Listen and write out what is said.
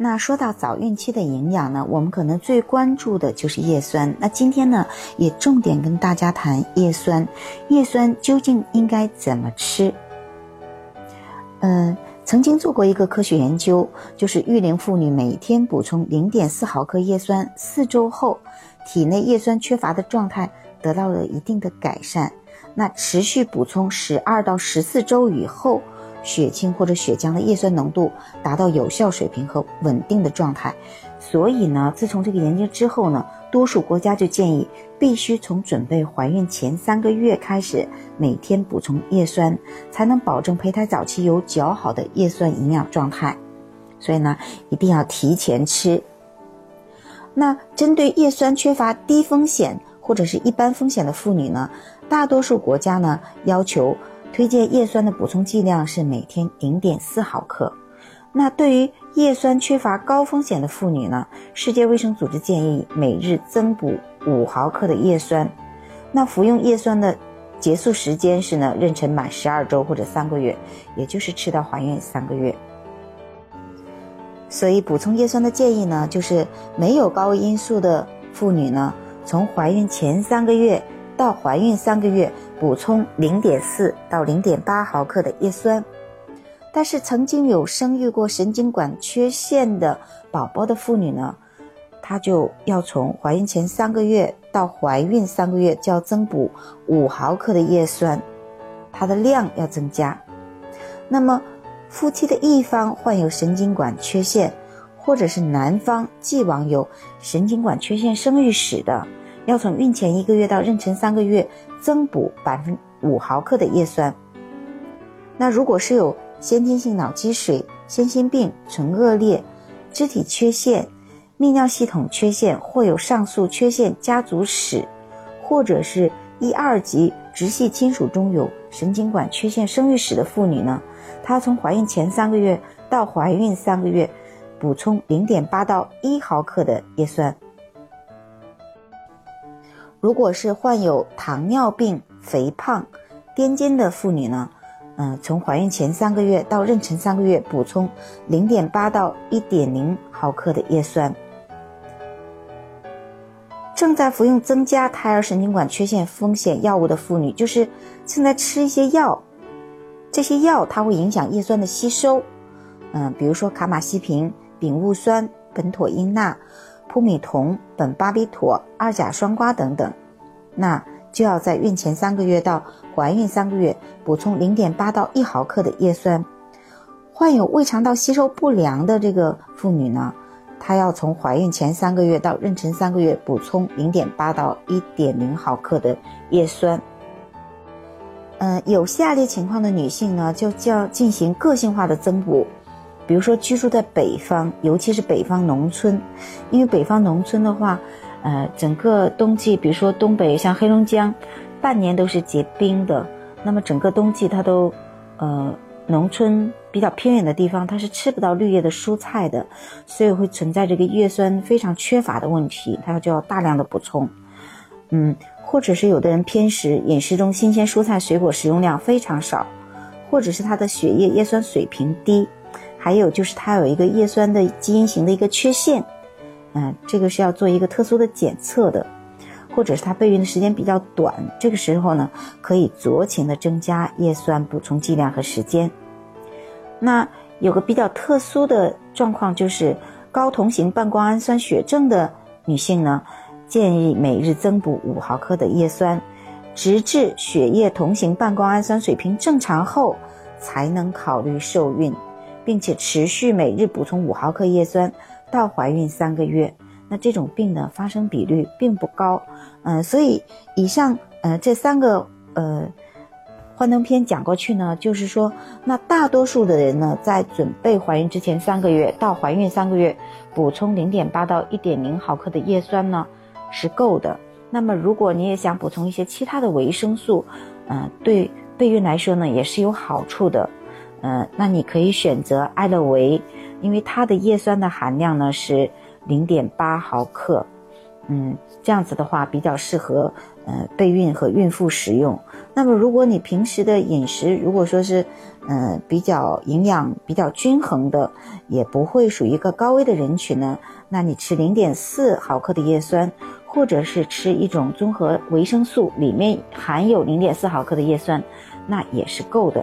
那说到早孕期的营养呢，我们可能最关注的就是叶酸。那今天呢，也重点跟大家谈叶酸。叶酸究竟应该怎么吃？嗯，曾经做过一个科学研究，就是育龄妇女每天补充零点四毫克叶酸，四周后，体内叶酸缺乏的状态得到了一定的改善。那持续补充十二到十四周以后。血清或者血浆的叶酸浓度达到有效水平和稳定的状态，所以呢，自从这个研究之后呢，多数国家就建议必须从准备怀孕前三个月开始每天补充叶酸，才能保证胚胎早期有较好的叶酸营养状态。所以呢，一定要提前吃。那针对叶酸缺乏低风险或者是一般风险的妇女呢，大多数国家呢要求。推荐叶酸的补充剂量是每天零点四毫克。那对于叶酸缺乏高风险的妇女呢？世界卫生组织建议每日增补五毫克的叶酸。那服用叶酸的结束时间是呢，妊娠满十二周或者三个月，也就是吃到怀孕三个月。所以补充叶酸的建议呢，就是没有高危因素的妇女呢，从怀孕前三个月。到怀孕三个月，补充零点四到零点八毫克的叶酸。但是曾经有生育过神经管缺陷的宝宝的妇女呢，她就要从怀孕前三个月到怀孕三个月就要增补五毫克的叶酸，它的量要增加。那么夫妻的一方患有神经管缺陷，或者是男方既往有神经管缺陷生育史的。要从孕前一个月到妊娠三个月增补百分五毫克的叶酸。那如果是有先天性脑积水、先心病、唇腭裂、肢体缺陷、泌尿系统缺陷或有上述缺陷家族史，或者是一二级直系亲属中有神经管缺陷生育史的妇女呢，她从怀孕前三个月到怀孕三个月，补充零点八到一毫克的叶酸。如果是患有糖尿病、肥胖、癫痫的妇女呢，嗯，从怀孕前三个月到妊娠三个月，补充零点八到一点零毫克的叶酸。正在服用增加胎儿神经管缺陷风险药物的妇女，就是正在吃一些药，这些药它会影响叶酸的吸收，嗯，比如说卡马西平、丙戊酸、苯妥英钠。扑米酮、苯巴比妥、二甲双胍等等，那就要在孕前三个月到怀孕三个月补充零点八到一毫克的叶酸。患有胃肠道吸收不良的这个妇女呢，她要从怀孕前三个月到妊娠三个月补充零点八到一点零毫克的叶酸。嗯，有下列情况的女性呢，就叫进行个性化的增补。比如说居住在北方，尤其是北方农村，因为北方农村的话，呃，整个冬季，比如说东北像黑龙江，半年都是结冰的，那么整个冬季它都，呃，农村比较偏远的地方，它是吃不到绿叶的蔬菜的，所以会存在这个叶酸非常缺乏的问题，它就要大量的补充，嗯，或者是有的人偏食，饮食中新鲜蔬菜水果食用量非常少，或者是他的血液叶酸水平低。还有就是它有一个叶酸的基因型的一个缺陷，嗯，这个是要做一个特殊的检测的，或者是它备孕的时间比较短，这个时候呢，可以酌情的增加叶酸补充剂量和时间。那有个比较特殊的状况就是高同型半胱氨酸血症的女性呢，建议每日增补五毫克的叶酸，直至血液同型半胱氨酸水平正常后，才能考虑受孕。并且持续每日补充五毫克叶酸到怀孕三个月，那这种病的发生比率并不高，嗯，所以以上呃这三个呃幻灯片讲过去呢，就是说那大多数的人呢在准备怀孕之前三个月到怀孕三个月补充零点八到一点零毫克的叶酸呢是够的。那么如果你也想补充一些其他的维生素，嗯，对备孕来说呢，也是有好处的。嗯，那你可以选择爱乐维，因为它的叶酸的含量呢是零点八毫克。嗯，这样子的话比较适合呃备孕和孕妇使用。那么如果你平时的饮食如果说是嗯比较营养比较均衡的，也不会属于一个高危的人群呢，那你吃零点四毫克的叶酸，或者是吃一种综合维生素，里面含有零点四毫克的叶酸，那也是够的。